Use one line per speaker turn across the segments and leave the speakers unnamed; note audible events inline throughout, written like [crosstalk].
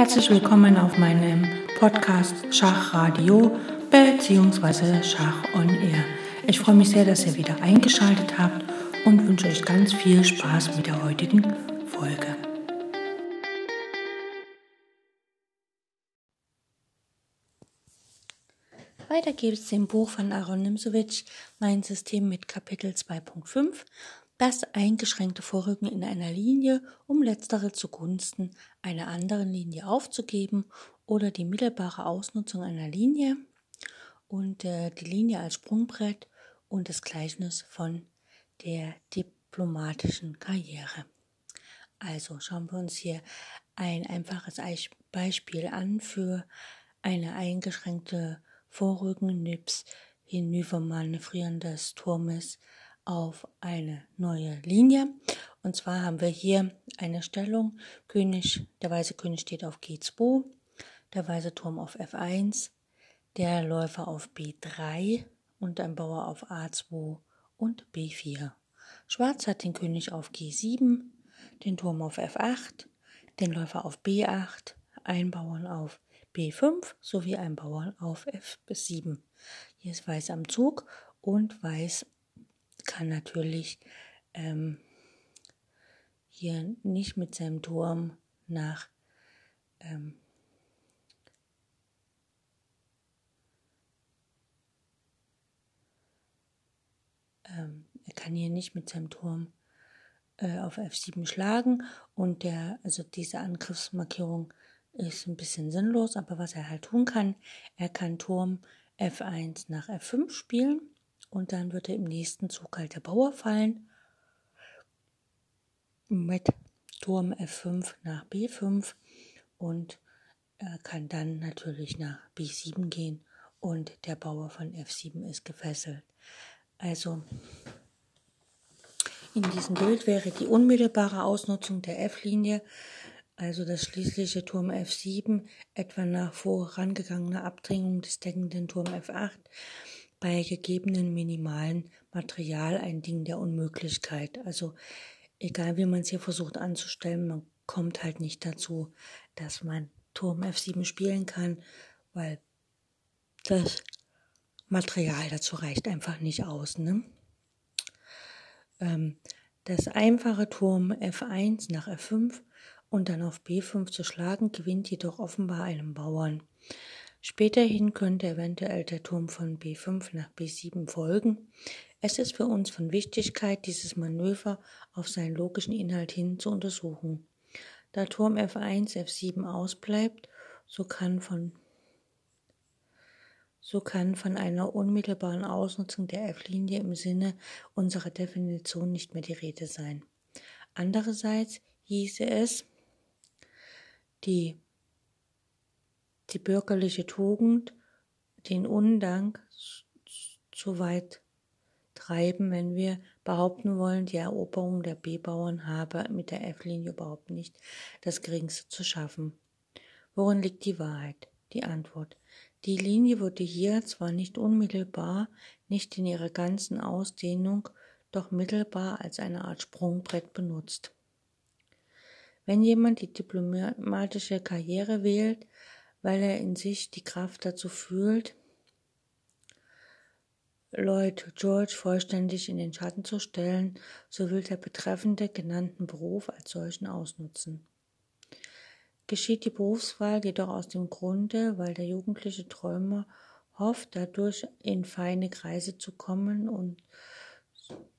Herzlich willkommen auf meinem Podcast Schachradio bzw. Schach on Air. Ich freue mich sehr, dass ihr wieder eingeschaltet habt und wünsche euch ganz viel Spaß mit der heutigen Folge. Weiter gibt es im Buch von Aaron Nimsowitsch mein System mit Kapitel 2.5 das eingeschränkte Vorrücken in einer Linie, um letztere zugunsten einer anderen Linie aufzugeben oder die mittelbare Ausnutzung einer Linie und äh, die Linie als Sprungbrett und das Gleichnis von der diplomatischen Karriere. Also schauen wir uns hier ein einfaches Beispiel an für eine eingeschränkte Vorrücken Nips hinübermanövrieren des Turmes auf eine neue Linie. Und zwar haben wir hier eine Stellung. König, der weiße König steht auf G2, der weiße Turm auf F1, der Läufer auf B3 und ein Bauer auf A2 und B4. Schwarz hat den König auf G7, den Turm auf F8, den Läufer auf B8, ein Bauern auf B5 sowie ein Bauern auf F7. Hier ist Weiß am Zug und Weiß kann natürlich ähm, hier nicht mit seinem Turm nach ähm, ähm, er kann hier nicht mit seinem Turm äh, auf F7 schlagen und der, also diese Angriffsmarkierung ist ein bisschen sinnlos, aber was er halt tun kann, er kann Turm F1 nach F5 spielen und dann wird er im nächsten Zug halt der Bauer fallen. Mit Turm F5 nach B5 und er kann dann natürlich nach B7 gehen. Und der Bauer von F7 ist gefesselt. Also in diesem Bild wäre die unmittelbare Ausnutzung der F-Linie, also das schließliche Turm F7, etwa nach vorangegangener Abdrängung des deckenden Turm F8, bei gegebenen minimalen Material ein Ding der Unmöglichkeit. Also egal wie man es hier versucht anzustellen, man kommt halt nicht dazu, dass man Turm F7 spielen kann, weil das Material dazu reicht einfach nicht aus. Ne? Ähm, das einfache Turm F1 nach F5 und dann auf B5 zu schlagen, gewinnt jedoch offenbar einem Bauern. Späterhin könnte eventuell der Turm von B5 nach B7 folgen. Es ist für uns von Wichtigkeit, dieses Manöver auf seinen logischen Inhalt hin zu untersuchen. Da Turm F1 F7 ausbleibt, so kann von so kann von einer unmittelbaren Ausnutzung der F-Linie im Sinne unserer Definition nicht mehr die Rede sein. Andererseits hieße es, die die bürgerliche Tugend den Undank zu weit treiben, wenn wir behaupten wollen, die Eroberung der B-Bauern habe mit der F-Linie überhaupt nicht das Geringste zu schaffen. Worin liegt die Wahrheit? Die Antwort. Die Linie wurde hier zwar nicht unmittelbar, nicht in ihrer ganzen Ausdehnung, doch mittelbar als eine Art Sprungbrett benutzt. Wenn jemand die diplomatische Karriere wählt, weil er in sich die Kraft dazu fühlt, Lloyd George vollständig in den Schatten zu stellen, so will der Betreffende genannten Beruf als solchen ausnutzen. Geschieht die Berufswahl jedoch aus dem Grunde, weil der jugendliche Träumer hofft, dadurch in feine Kreise zu kommen und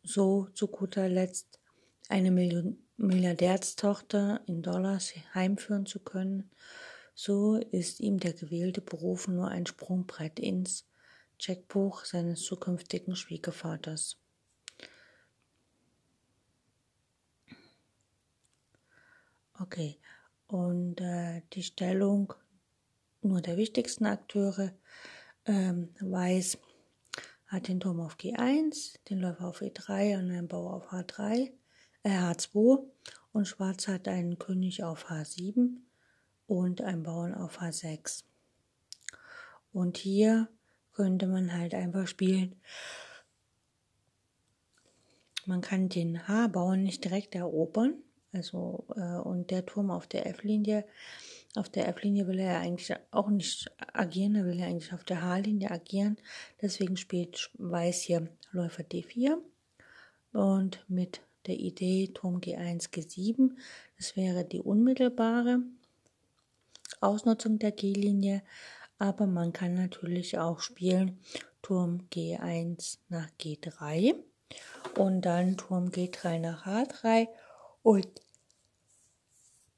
so zu guter Letzt eine Milliardärstochter in Dollars heimführen zu können, so ist ihm der gewählte Beruf nur ein Sprungbrett ins Checkbuch seines zukünftigen Schwiegervaters. Okay, und äh, die Stellung nur der wichtigsten Akteure ähm, weiß, hat den Turm auf G1, den Läufer auf E3 und einen Bauer auf H3, äh, H2 und Schwarz hat einen König auf H7 und ein Bauern auf H6. Und hier könnte man halt einfach spielen. Man kann den H-Bauern nicht direkt erobern, Also, äh, und der Turm auf der F-Linie, auf der F-Linie will er ja eigentlich auch nicht agieren, er will ja eigentlich auf der H-Linie agieren. Deswegen spielt Weiß hier Läufer D4 und mit der Idee Turm G1, G7. Das wäre die unmittelbare Ausnutzung der G-Linie, aber man kann natürlich auch spielen Turm G1 nach G3 und dann Turm G3 nach H3 und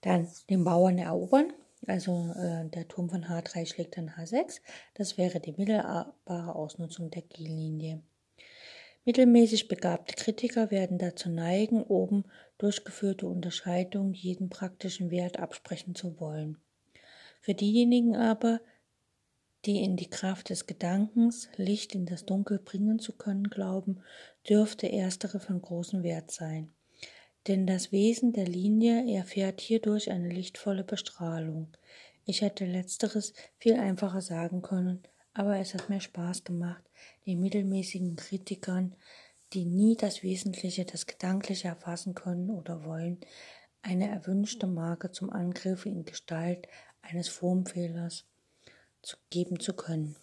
dann den Bauern erobern. Also äh, der Turm von H3 schlägt dann H6. Das wäre die mittelbare Ausnutzung der G-Linie. Mittelmäßig begabte Kritiker werden dazu neigen, oben durchgeführte Unterscheidungen jeden praktischen Wert absprechen zu wollen. Für diejenigen aber, die in die Kraft des Gedankens Licht in das Dunkel bringen zu können glauben, dürfte erstere von großem Wert sein. Denn das Wesen der Linie erfährt hierdurch eine lichtvolle Bestrahlung. Ich hätte letzteres viel einfacher sagen können, aber es hat mir Spaß gemacht, den mittelmäßigen Kritikern, die nie das Wesentliche, das Gedankliche erfassen können oder wollen, eine erwünschte Marke zum Angriff in Gestalt eines Formfehlers zu geben zu können.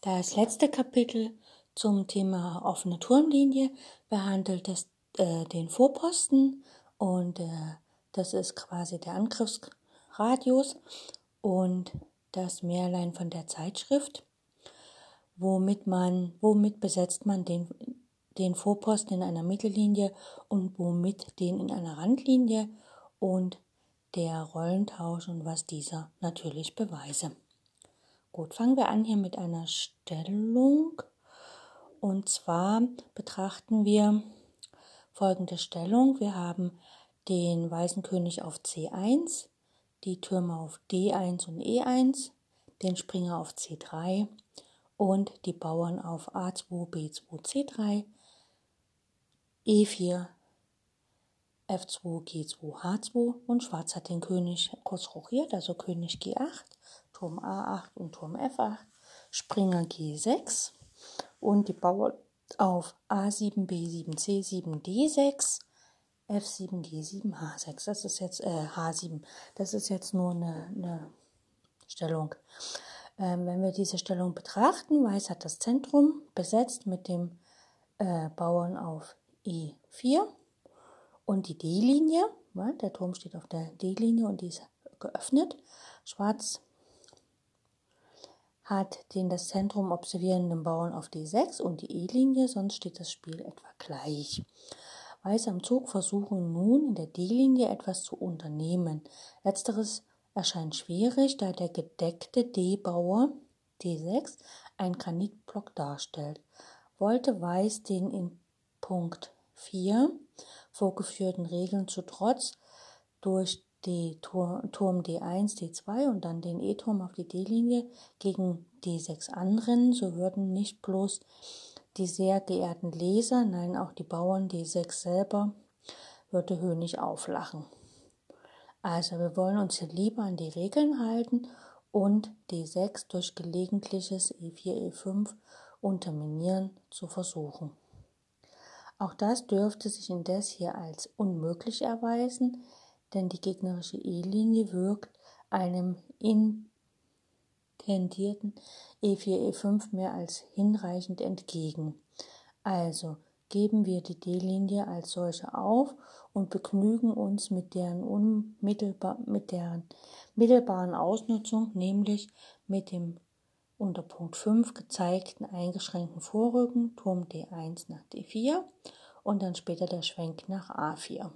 Das letzte Kapitel zum Thema offene Turmlinie behandelt es, äh, den Vorposten und äh, das ist quasi der Angriffsradius und das Mehrlein von der Zeitschrift, womit man, womit besetzt man den, den Vorposten in einer Mittellinie und womit den in einer Randlinie und der Rollentausch und was dieser natürlich beweise. Gut, fangen wir an hier mit einer Stellung. Und zwar betrachten wir folgende Stellung. Wir haben den weißen König auf C1, die Türme auf D1 und E1, den Springer auf C3 und die Bauern auf A2, B2, C3, E4, F2, G2, H2 und Schwarz hat den König kurz rochiert, also König G8 Turm A8 und Turm F8, Springer G6 und die Bauern auf A7, B7, C7, D6, F7, G7, H6. Das ist jetzt äh, H7. Das ist jetzt nur eine, eine Stellung. Ähm, wenn wir diese Stellung betrachten, Weiß hat das Zentrum besetzt mit dem äh, Bauern auf E4 und die D-Linie. Der Turm steht auf der D-Linie und die ist geöffnet. Schwarz hat den das Zentrum observierenden Bauern auf D6 und die E-Linie, sonst steht das Spiel etwa gleich. Weiß am Zug versuchen nun in der D-Linie etwas zu unternehmen. Letzteres erscheint schwierig, da der gedeckte D-Bauer D6 einen Granitblock darstellt. Wollte Weiß den in Punkt 4 vorgeführten Regeln zu Trotz durch die Turm D1, D2 und dann den E-Turm auf die D-Linie gegen D6 anrennen, so würden nicht bloß die sehr geehrten Leser, nein auch die Bauern D6 selber würde Hönig auflachen. Also wir wollen uns hier lieber an die Regeln halten und D6 durch gelegentliches E4, E5 unterminieren zu versuchen. Auch das dürfte sich indes hier als unmöglich erweisen, denn die gegnerische E-Linie wirkt einem intendierten E4, E5 mehr als hinreichend entgegen. Also geben wir die D-Linie als solche auf und begnügen uns mit deren, unmittelbar, mit deren mittelbaren Ausnutzung, nämlich mit dem unter Punkt 5 gezeigten eingeschränkten Vorrücken Turm D1 nach D4 und dann später der Schwenk nach A4.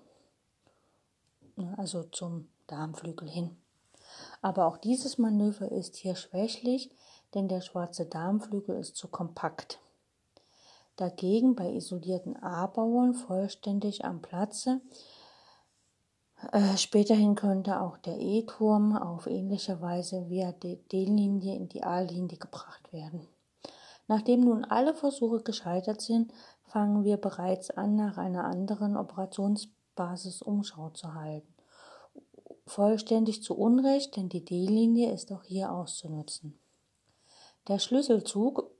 Ne, also zum Darmflügel hin. Aber auch dieses Manöver ist hier schwächlich, denn der schwarze Darmflügel ist zu kompakt. Dagegen bei isolierten A-Bauern vollständig am Platze. Äh, späterhin könnte auch der E-Turm auf ähnliche Weise via D-Linie in die A-Linie gebracht werden. Nachdem nun alle Versuche gescheitert sind, fangen wir bereits an, nach einer anderen Operations Basis Umschau zu halten. vollständig zu Unrecht, denn die D-Linie ist auch hier auszunutzen. Der Schlüsselzug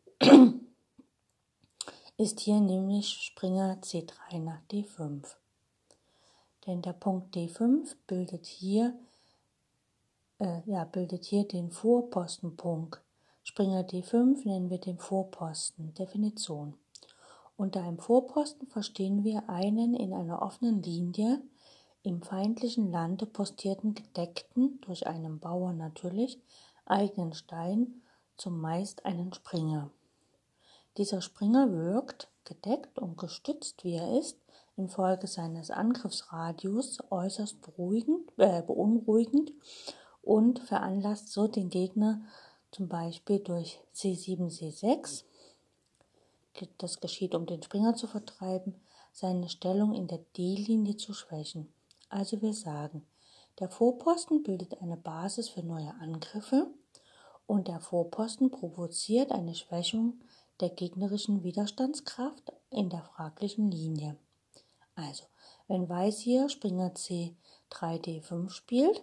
ist hier nämlich Springer C3 nach D5. Denn der Punkt D5 bildet hier, äh, ja, bildet hier den Vorpostenpunkt. Springer D5 nennen wir den Vorposten. Definition. Unter einem Vorposten verstehen wir einen in einer offenen Linie im feindlichen Lande postierten gedeckten, durch einen Bauer natürlich, eigenen Stein, zumeist einen Springer. Dieser Springer wirkt, gedeckt und gestützt wie er ist, infolge seines Angriffsradius äußerst äh, beunruhigend und veranlasst so den Gegner zum Beispiel durch C7, C6, das geschieht, um den Springer zu vertreiben, seine Stellung in der D-Linie zu schwächen. Also wir sagen, der Vorposten bildet eine Basis für neue Angriffe und der Vorposten provoziert eine Schwächung der gegnerischen Widerstandskraft in der fraglichen Linie. Also, wenn Weiß hier Springer C 3D5 spielt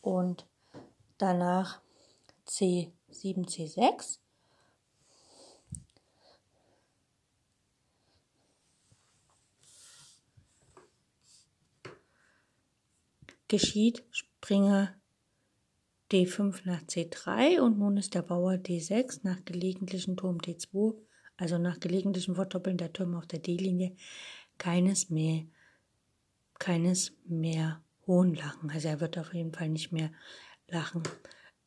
und danach C7, C6, geschieht Springer D5 nach C3 und nun ist der Bauer D6 nach gelegentlichen Turm D2, also nach gelegentlichen Verdoppeln der Türme auf der D-Linie, keines mehr, keines mehr hohen Lachen. Also er wird auf jeden Fall nicht mehr lachen.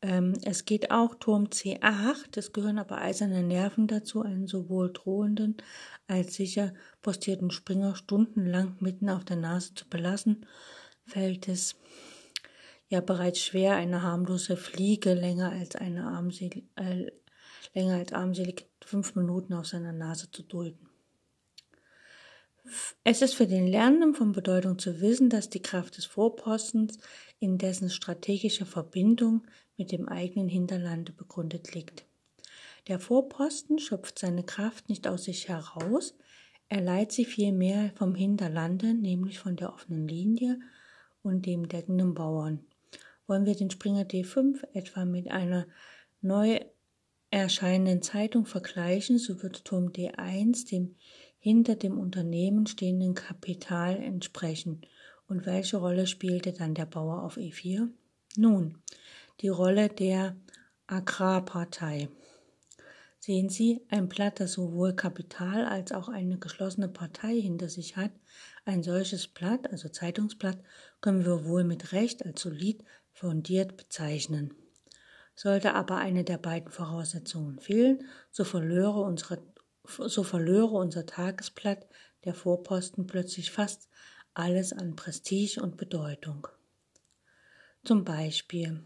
Ähm, es geht auch Turm C8, es gehören aber eiserne Nerven dazu, einen sowohl drohenden als sicher postierten Springer stundenlang mitten auf der Nase zu belassen, fällt es ja bereits schwer, eine harmlose Fliege länger als eine armselig, äh, länger als armselig fünf Minuten auf seiner Nase zu dulden. Es ist für den Lernenden von Bedeutung zu wissen, dass die Kraft des Vorpostens in dessen strategischer Verbindung mit dem eigenen Hinterlande begründet liegt. Der Vorposten schöpft seine Kraft nicht aus sich heraus, er leiht sie vielmehr vom Hinterlande, nämlich von der offenen Linie und dem deckenden Bauern. Wollen wir den Springer D5 etwa mit einer neu erscheinenden Zeitung vergleichen, so wird Turm D1 dem hinter dem Unternehmen stehenden Kapital entsprechen. Und welche Rolle spielte dann der Bauer auf E4? Nun, die Rolle der Agrarpartei. Sehen Sie, ein Blatt, das sowohl Kapital als auch eine geschlossene Partei hinter sich hat, ein solches Blatt, also Zeitungsblatt, können wir wohl mit Recht als solid fundiert bezeichnen. Sollte aber eine der beiden Voraussetzungen fehlen, so verlöre, unsere, so verlöre unser Tagesblatt der Vorposten plötzlich fast alles an Prestige und Bedeutung. Zum Beispiel,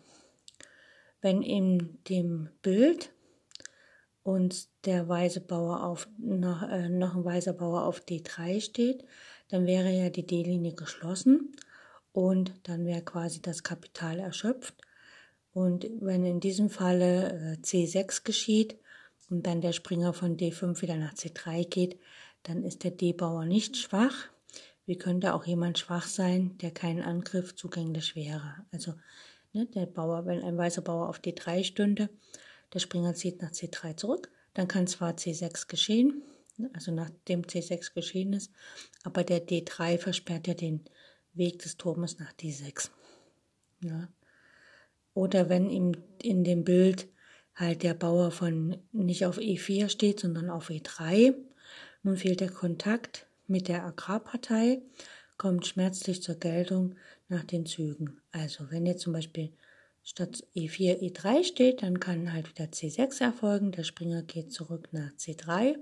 wenn in dem Bild uns der weiße Bauer auf, noch, äh, noch ein weißer Bauer auf D3 steht, dann wäre ja die D-Linie geschlossen und dann wäre quasi das Kapital erschöpft. Und wenn in diesem Falle äh, C6 geschieht und dann der Springer von D5 wieder nach C3 geht, dann ist der D-Bauer nicht schwach. Wie könnte auch jemand schwach sein, der keinen Angriff zugänglich wäre? Also ne, der Bauer, wenn ein weißer Bauer auf D3 stünde, der Springer zieht nach C3 zurück, dann kann zwar C6 geschehen, also nachdem C6 geschehen ist, aber der D3 versperrt ja den Weg des Turmes nach D6. Ja. Oder wenn im, in dem Bild halt der Bauer von nicht auf E4 steht, sondern auf E3, nun fehlt der Kontakt mit der Agrarpartei, kommt schmerzlich zur Geltung nach den Zügen. Also wenn jetzt zum Beispiel statt E4 E3 steht, dann kann halt wieder C6 erfolgen, der Springer geht zurück nach C3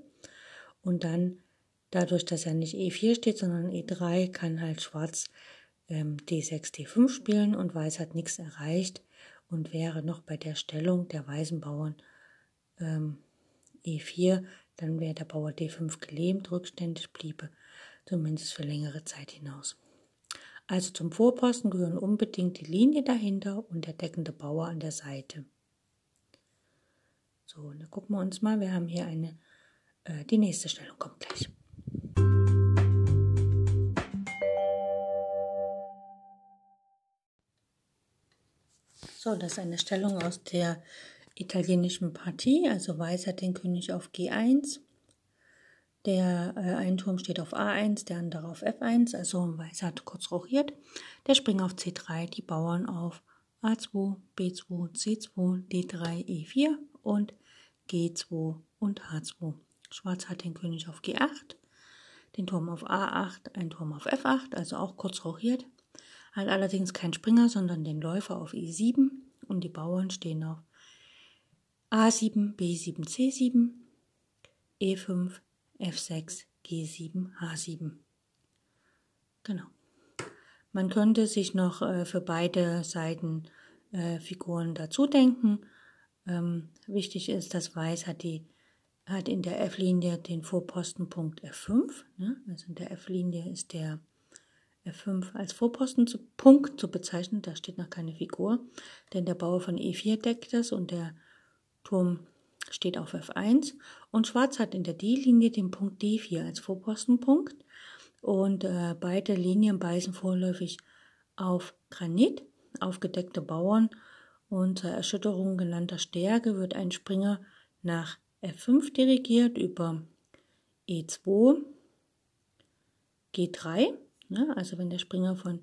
und dann dadurch, dass er nicht E4 steht, sondern E3, kann halt Schwarz ähm, D6, D5 spielen und Weiß hat nichts erreicht und wäre noch bei der Stellung der weißen Bauern ähm, E4, dann wäre der Bauer D5 gelähmt, rückständig bliebe, zumindest für längere Zeit hinaus. Also zum Vorposten gehören unbedingt die Linie dahinter und der deckende Bauer an der Seite. So, dann gucken wir uns mal, wir haben hier eine, äh, die nächste Stellung kommt gleich. So, das ist eine Stellung aus der italienischen Partie. Also Weiß hat den König auf G1. Der äh, ein Turm steht auf A1, der andere auf F1. Also Weiß hat kurz rochiert. Der Springer auf C3, die Bauern auf A2, B2, C2, D3, E4 und G2 und H2. Schwarz hat den König auf G8, den Turm auf A8, ein Turm auf F8, also auch kurz rochiert. Hat allerdings keinen Springer, sondern den Läufer auf E7 und die Bauern stehen auf A7, B7, C7, E5, F6, G7, H7. Genau. Man könnte sich noch äh, für beide Seiten äh, Figuren dazu denken. Ähm, wichtig ist, dass Weiß hat, die, hat in der F-Linie den Vorpostenpunkt F5. Ne? Also in der F-Linie ist der F5 als Vorpostenpunkt zu bezeichnen. Da steht noch keine Figur, denn der Bauer von E4 deckt das und der Turm steht auf F1. Und Schwarz hat in der D-Linie den Punkt D4 als Vorpostenpunkt. Und äh, beide Linien beißen vorläufig auf Granit, aufgedeckte Bauern. Unter Erschütterung genannter Stärke wird ein Springer nach F5 dirigiert über E2, G3. Ne? Also wenn der Springer von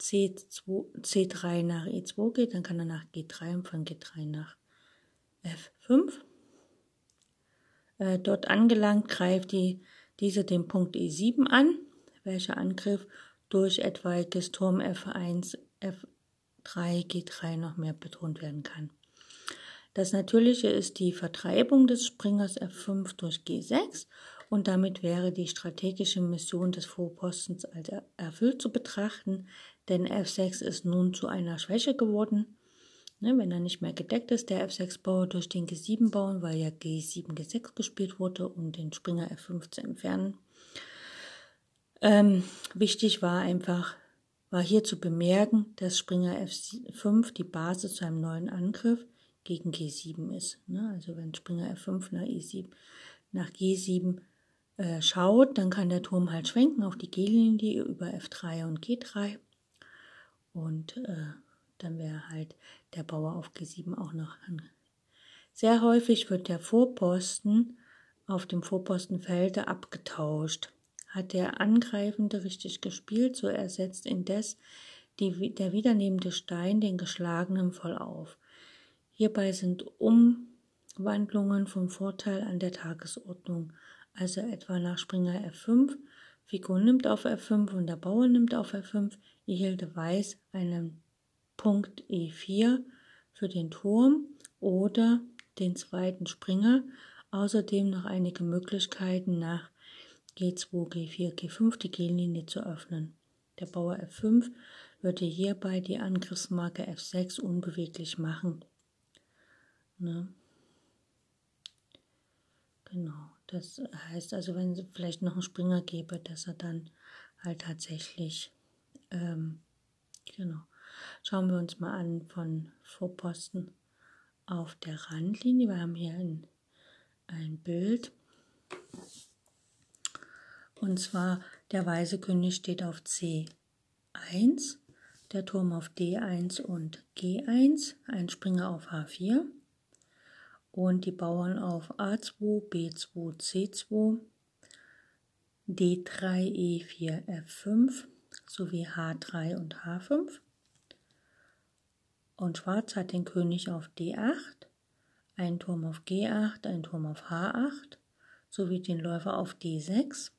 C2, C3 nach E2 geht, dann kann er nach G3 und von G3 nach F5. Äh, dort angelangt greift die, diese den Punkt E7 an, welcher Angriff durch etwaiges Turm F1, F3, G3 noch mehr betont werden kann. Das Natürliche ist die Vertreibung des Springers F5 durch G6 und damit wäre die strategische Mission des Vorpostens als erfüllt zu betrachten, denn F6 ist nun zu einer Schwäche geworden Ne, wenn er nicht mehr gedeckt ist, der F6-Bauer durch den G7 bauen, weil ja G7, G6 gespielt wurde, um den Springer F5 zu entfernen. Ähm, wichtig war einfach, war hier zu bemerken, dass Springer F5 die Basis zu einem neuen Angriff gegen G7 ist. Ne? Also wenn Springer F5 nach E7, nach G7 äh, schaut, dann kann der Turm halt schwenken auf die G-Linie über F3 und G3 und äh, dann wäre halt der Bauer auf G7 auch noch an. Sehr häufig wird der Vorposten auf dem Vorpostenfelde abgetauscht. Hat der Angreifende richtig gespielt, so ersetzt indes die, der wiedernehmende Stein den geschlagenen voll auf. Hierbei sind Umwandlungen vom Vorteil an der Tagesordnung, also etwa nach Springer F5, Figur nimmt auf F5 und der Bauer nimmt auf F5, erhielte Weiß einen Punkt E4 für den Turm oder den zweiten Springer. Außerdem noch einige Möglichkeiten nach G2, G4, G5 die G-Linie zu öffnen. Der Bauer F5 würde hierbei die Angriffsmarke F6 unbeweglich machen. Ne? Genau, das heißt also, wenn es vielleicht noch einen Springer gäbe, dass er dann halt tatsächlich, ähm, genau, Schauen wir uns mal an von Vorposten auf der Randlinie. Wir haben hier ein, ein Bild. Und zwar der weiße König steht auf C1, der Turm auf D1 und G1, ein Springer auf H4 und die Bauern auf A2, B2, C2, D3, E4, F5 sowie H3 und H5. Und Schwarz hat den König auf D8, einen Turm auf G8, einen Turm auf H8 sowie den Läufer auf D6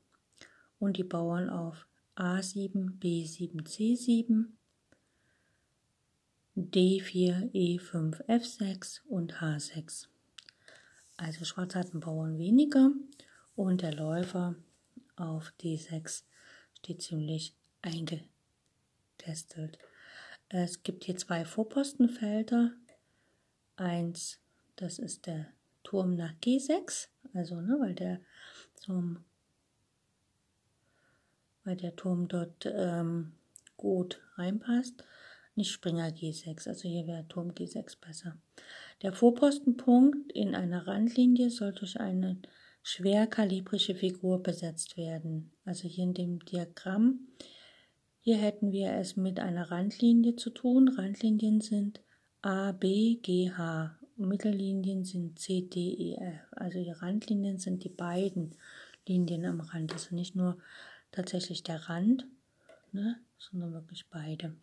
und die Bauern auf A7, B7, C7, D4, E5, F6 und H6. Also Schwarz hat einen Bauern weniger und der Läufer auf D6 steht ziemlich eingetestet. Es gibt hier zwei Vorpostenfelder. Eins, das ist der Turm nach G6, also ne, weil der Turm, weil der Turm dort ähm, gut reinpasst. Nicht Springer G6, also hier wäre Turm G6 besser. Der Vorpostenpunkt in einer Randlinie soll durch eine schwerkalibrische Figur besetzt werden. Also hier in dem Diagramm hier hätten wir es mit einer Randlinie zu tun. Randlinien sind A, B, G, H. Mittellinien sind C, D, E, F. Also die Randlinien sind die beiden Linien am Rand. Also nicht nur tatsächlich der Rand, ne, sondern wirklich beide.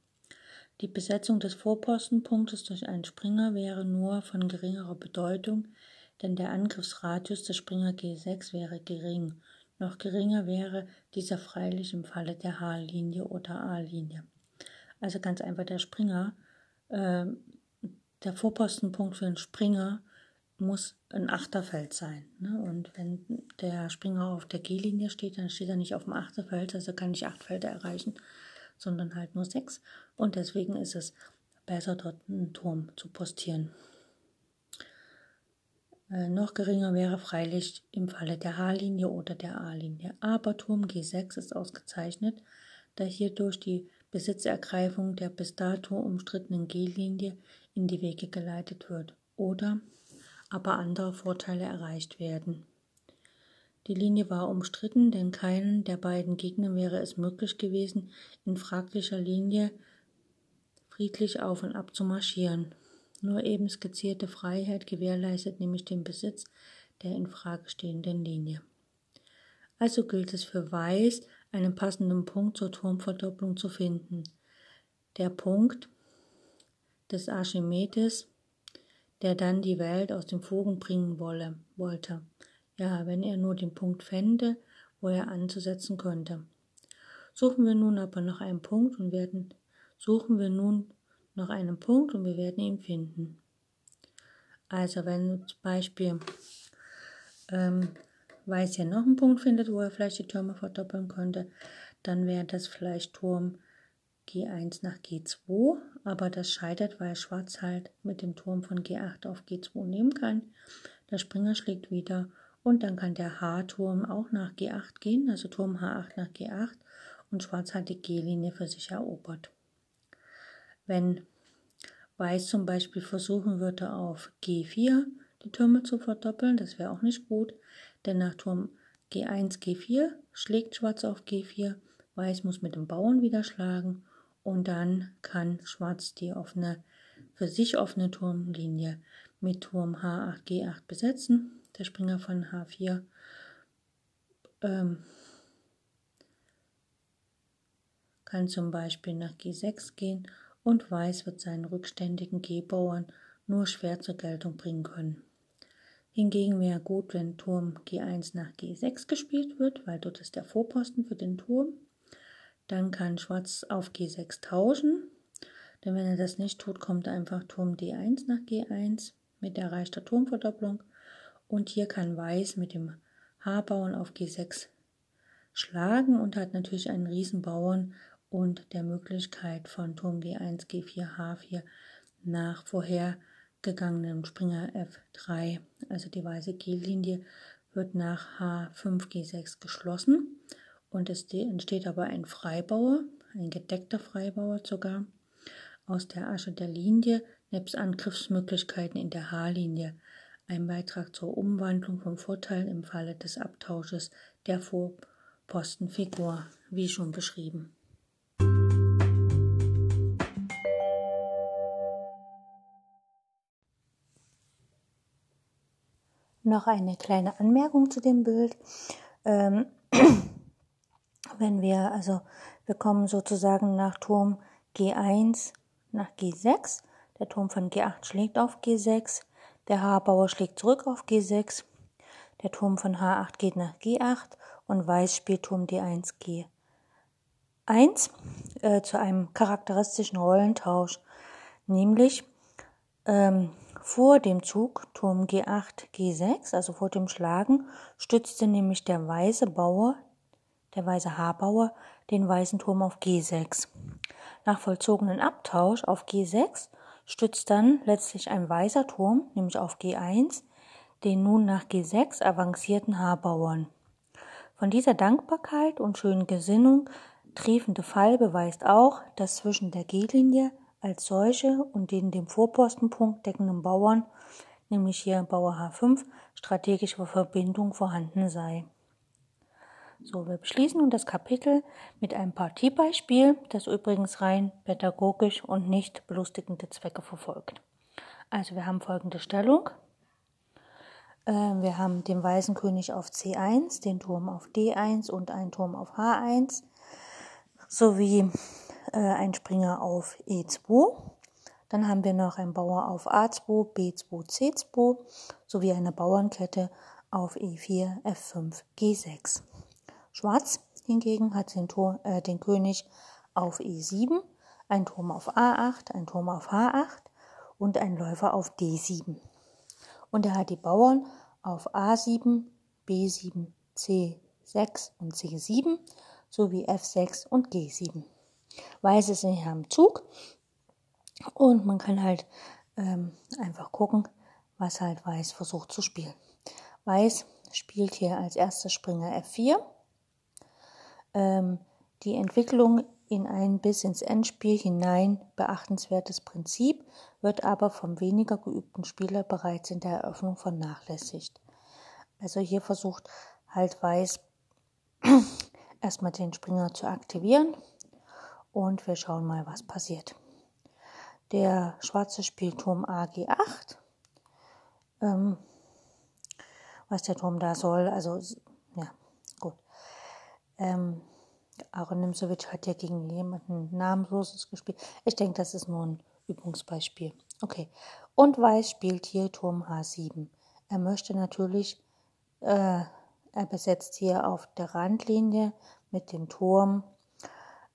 Die Besetzung des Vorpostenpunktes durch einen Springer wäre nur von geringerer Bedeutung, denn der Angriffsradius des Springer G6 wäre gering. Noch geringer wäre dieser freilich im Falle der H-Linie oder A-Linie. Also ganz einfach der Springer, äh, der Vorpostenpunkt für den Springer muss ein Achterfeld sein. Ne? Und wenn der Springer auf der G-Linie steht, dann steht er nicht auf dem Achterfeld, also kann ich acht Felder erreichen, sondern halt nur sechs. Und deswegen ist es besser, dort einen Turm zu postieren. Äh, noch geringer wäre freilich im Falle der H-Linie oder der A-Linie. Aber Turm G6 ist ausgezeichnet, da hierdurch die Besitzergreifung der bis dato umstrittenen G-Linie in die Wege geleitet wird oder aber andere Vorteile erreicht werden. Die Linie war umstritten, denn keinen der beiden Gegner wäre es möglich gewesen, in fraglicher Linie friedlich auf und ab zu marschieren. Nur eben skizzierte Freiheit gewährleistet nämlich den Besitz der in Frage stehenden Linie. Also gilt es für Weiß, einen passenden Punkt zur Turmverdopplung zu finden. Der Punkt des Archimedes der dann die Welt aus dem Fugen bringen wolle, wollte. Ja, wenn er nur den Punkt fände, wo er anzusetzen könnte. Suchen wir nun aber noch einen Punkt und werden, suchen wir nun noch einen Punkt und wir werden ihn finden. Also wenn zum Beispiel ähm, Weiß hier noch einen Punkt findet, wo er vielleicht die Türme verdoppeln könnte, dann wäre das vielleicht Turm G1 nach G2, aber das scheitert, weil Schwarz halt mit dem Turm von G8 auf G2 nehmen kann. Der Springer schlägt wieder und dann kann der H-Turm auch nach G8 gehen, also Turm H8 nach G8 und Schwarz hat die G-Linie für sich erobert. Wenn Weiß zum Beispiel versuchen würde, auf G4 die Türme zu verdoppeln, das wäre auch nicht gut, denn nach Turm G1, G4 schlägt Schwarz auf G4, Weiß muss mit dem Bauern wieder schlagen und dann kann Schwarz die offene, für sich offene Turmlinie mit Turm H8, G8 besetzen. Der Springer von H4 ähm, kann zum Beispiel nach G6 gehen und Weiß wird seinen rückständigen G-Bauern nur schwer zur Geltung bringen können. Hingegen wäre gut, wenn Turm G1 nach G6 gespielt wird, weil dort ist der Vorposten für den Turm. Dann kann Schwarz auf G6 tauschen. Denn wenn er das nicht tut, kommt einfach Turm D1 nach G1 mit erreichter Turmverdopplung. Und hier kann Weiß mit dem H-Bauern auf G6 schlagen und hat natürlich einen Riesenbauern und der Möglichkeit von Turm G1, G4, H4 nach vorhergegangenem Springer F3, also die weiße G-Linie, wird nach H5, G6 geschlossen und es entsteht aber ein Freibauer, ein gedeckter Freibauer sogar, aus der Asche der Linie nebst Angriffsmöglichkeiten in der H-Linie. Ein Beitrag zur Umwandlung vom Vorteil im Falle des Abtausches der Vorpostenfigur, wie schon beschrieben. Noch eine kleine Anmerkung zu dem Bild. Ähm, [clears throat] wenn wir, also wir kommen sozusagen nach Turm G1 nach G6, der Turm von G8 schlägt auf G6, der H-Bauer schlägt zurück auf G6, der Turm von H8 geht nach G8 und Weiß spielt Turm D1 G1 äh, zu einem charakteristischen Rollentausch, nämlich ähm, vor dem Zug Turm G8 G6, also vor dem Schlagen, stützte nämlich der weiße Bauer der weiße Habauer den weißen Turm auf G6. Nach vollzogenen Abtausch auf G6 stützt dann letztlich ein weißer Turm, nämlich auf G1, den nun nach G6 avancierten Habauern. Von dieser Dankbarkeit und schönen Gesinnung triefende Fall beweist auch, dass zwischen der G-Linie als solche und den dem Vorpostenpunkt deckenden Bauern, nämlich hier Bauer H5, strategische Verbindung vorhanden sei. So, wir beschließen nun das Kapitel mit einem Partiebeispiel, das übrigens rein pädagogisch und nicht belustigende Zwecke verfolgt. Also wir haben folgende Stellung. Äh, wir haben den weißen König auf C1, den Turm auf D1 und einen Turm auf H1 sowie äh, ein Springer auf E2. Dann haben wir noch einen Bauer auf A2, B2, C2 sowie eine Bauernkette auf E4, F5, G6. Schwarz hingegen hat den, Tor, äh, den König auf E7, ein Turm auf A8, ein Turm auf H8 und ein Läufer auf D7. Und er hat die Bauern auf A7, B7, C6 und C7 sowie F6 und G7. Weiß ist hier am Zug und man kann halt ähm, einfach gucken, was halt Weiß versucht zu spielen. Weiß spielt hier als erster Springer F4. Ähm, die Entwicklung in ein bis ins Endspiel hinein beachtenswertes Prinzip, wird aber vom weniger geübten Spieler bereits in der Eröffnung vernachlässigt. Also hier versucht halt Weiß [clears throat] erstmal den Springer zu aktivieren und wir schauen mal, was passiert. Der Schwarze spielt Turm AG8. Ähm, was der Turm da soll, also ja. Ähm, Aaron Nimsovic hat ja gegen jemanden Namenloses gespielt. Ich denke, das ist nur ein Übungsbeispiel. Okay. Und Weiß spielt hier Turm H7. Er möchte natürlich, äh, er besetzt hier auf der Randlinie mit dem Turm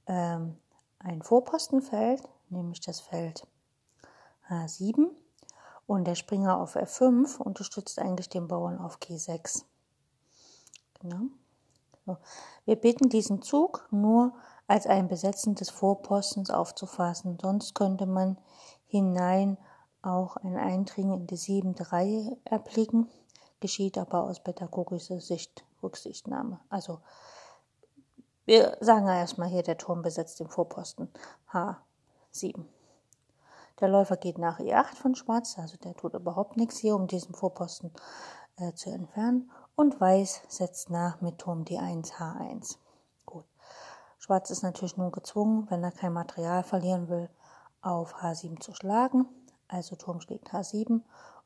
ähm, ein Vorpostenfeld, nämlich das Feld H7. Und der Springer auf F5 unterstützt eigentlich den Bauern auf G6. Genau. Wir bitten diesen Zug nur als ein Besetzen des Vorpostens aufzufassen, sonst könnte man hinein auch ein Eindringen in die siebente Reihe erblicken, geschieht aber aus pädagogischer Sicht Rücksichtnahme. Also wir sagen erstmal hier, der Turm besetzt den Vorposten H7. Der Läufer geht nach E8 von Schwarz, also der tut überhaupt nichts hier, um diesen Vorposten äh, zu entfernen. Und Weiß setzt nach mit Turm D1 H1. Gut. Schwarz ist natürlich nur gezwungen, wenn er kein Material verlieren will, auf H7 zu schlagen. Also Turm schlägt H7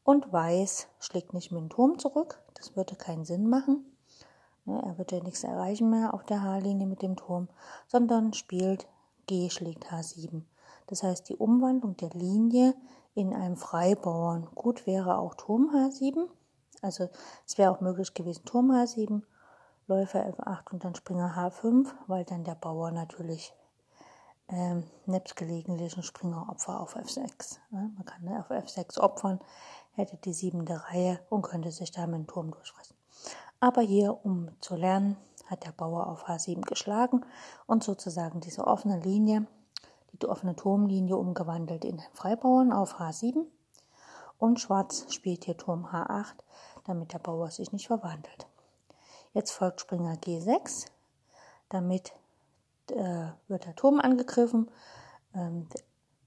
und Weiß schlägt nicht mit dem Turm zurück. Das würde keinen Sinn machen. Ne, er würde nichts erreichen mehr auf der H-Linie mit dem Turm, sondern spielt G schlägt H7. Das heißt, die Umwandlung der Linie in einen Freibauern. Gut wäre auch Turm H7. Also es wäre auch möglich gewesen Turm H7, Läufer F8 und dann Springer H5, weil dann der Bauer natürlich ähm, nebst gelegentlichen Springeropfer auf F6. Ja, man kann ne, auf F6 opfern, hätte die siebente Reihe und könnte sich damit einen Turm durchfressen. Aber hier, um zu lernen, hat der Bauer auf H7 geschlagen und sozusagen diese offene Linie die offene Turmlinie umgewandelt in den Freibauern auf H7 und Schwarz spielt hier Turm H8, damit der Bauer sich nicht verwandelt. Jetzt folgt Springer G6, damit äh, wird der Turm angegriffen. Ähm,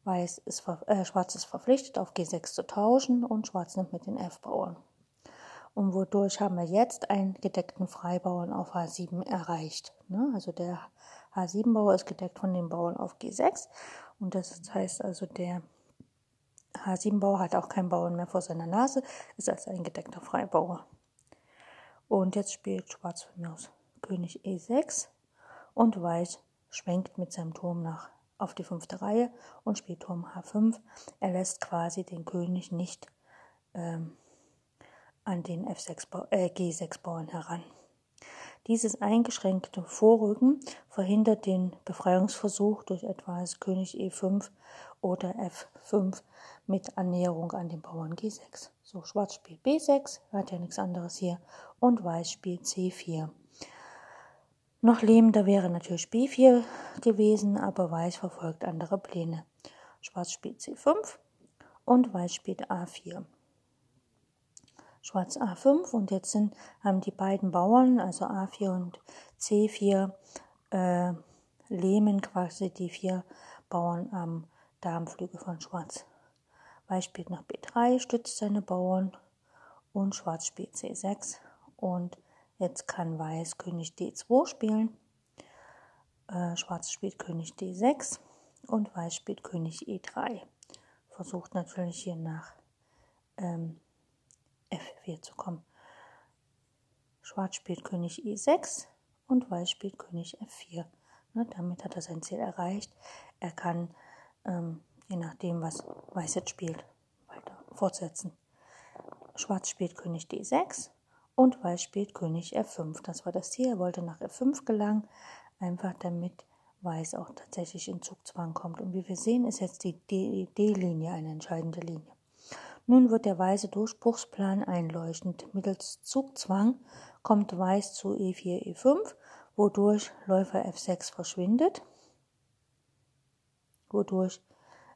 Weiß ist, äh, Schwarz ist verpflichtet, auf G6 zu tauschen und Schwarz nimmt mit den F-Bauern. Und wodurch haben wir jetzt einen gedeckten Freibauern auf H7 erreicht. Ne? Also der H7-Bauer ist gedeckt von den Bauern auf G6 und das heißt also, der H7-Bauer hat auch keinen Bauern mehr vor seiner Nase, ist also ein gedeckter Freibauer. Und jetzt spielt Schwarz von mir aus König E6 und Weiß schwenkt mit seinem Turm nach auf die fünfte Reihe und spielt Turm H5. Er lässt quasi den König nicht ähm, an den F6 äh, G6-Bauern heran. Dieses eingeschränkte Vorrücken verhindert den Befreiungsversuch durch etwa König E5 oder F5 mit Annäherung an den Bauern G6. So, Schwarz spielt B6, hat ja nichts anderes hier, und Weiß spielt C4. Noch lebender wäre natürlich B4 gewesen, aber Weiß verfolgt andere Pläne. Schwarz spielt C5 und Weiß spielt A4. Schwarz A5 und jetzt sind, haben die beiden Bauern, also A4 und C4, äh, lähmen quasi die vier Bauern am Darmflügel von Schwarz. Weiß spielt nach B3, stützt seine Bauern und Schwarz spielt C6 und jetzt kann Weiß König D2 spielen. Äh, Schwarz spielt König D6 und Weiß spielt König E3. Versucht natürlich hier nach ähm, F4 zu kommen. Schwarz spielt König E6 und Weiß spielt König F4. Ne, damit hat er sein Ziel erreicht. Er kann, ähm, je nachdem, was Weiß jetzt spielt, weiter fortsetzen. Schwarz spielt König D6 und Weiß spielt König F5. Das war das Ziel. Er wollte nach F5 gelangen, einfach damit Weiß auch tatsächlich in Zugzwang kommt. Und wie wir sehen, ist jetzt die D-Linie eine entscheidende Linie. Nun wird der weiße Durchbruchsplan einleuchtend. Mittels Zugzwang kommt Weiß zu E4, E5, wodurch Läufer F6 verschwindet, wodurch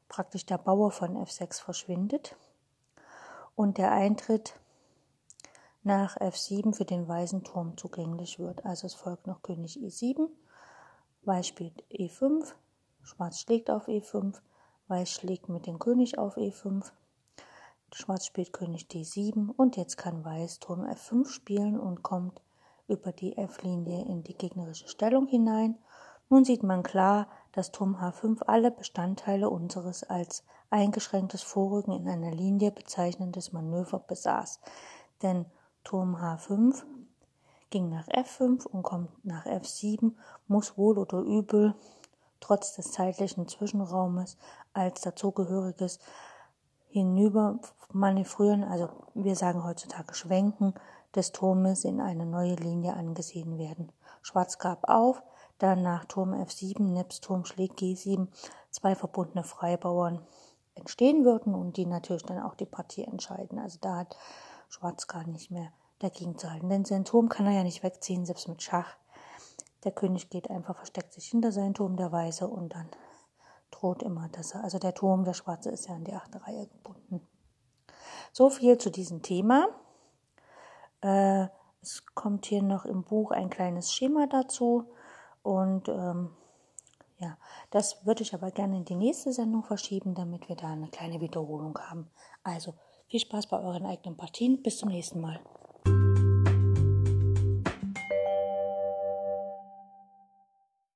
praktisch der Bauer von F6 verschwindet und der Eintritt nach F7 für den weißen Turm zugänglich wird. Also es folgt noch König E7, Weiß spielt E5, Schwarz schlägt auf E5, Weiß schlägt mit dem König auf E5, Schwarz spielt König D7 und jetzt kann Weiß Turm F5 spielen und kommt über die F-Linie in die gegnerische Stellung hinein. Nun sieht man klar, dass Turm H5 alle Bestandteile unseres als eingeschränktes Vorrücken in einer Linie bezeichnendes Manöver besaß. Denn Turm H5 ging nach F5 und kommt nach F7, muss wohl oder übel trotz des zeitlichen Zwischenraumes als dazugehöriges hinüber manövrieren, also wir sagen heutzutage schwenken, des Turmes in eine neue Linie angesehen werden. Schwarz gab auf, dann nach Turm F7, nebst Turm schlägt G7 zwei verbundene Freibauern entstehen würden und die natürlich dann auch die Partie entscheiden. Also da hat Schwarz gar nicht mehr dagegen zu halten. Denn sein Turm kann er ja nicht wegziehen, selbst mit Schach. Der König geht einfach, versteckt sich hinter seinen Turm, der Weiße, und dann droht immer, dass er, also der Turm, der Schwarze ist ja in die achte Reihe gebunden. So viel zu diesem Thema. Äh, es kommt hier noch im Buch ein kleines Schema dazu und ähm, ja, das würde ich aber gerne in die nächste Sendung verschieben, damit wir da eine kleine Wiederholung haben. Also viel Spaß bei euren eigenen Partien. Bis zum nächsten Mal.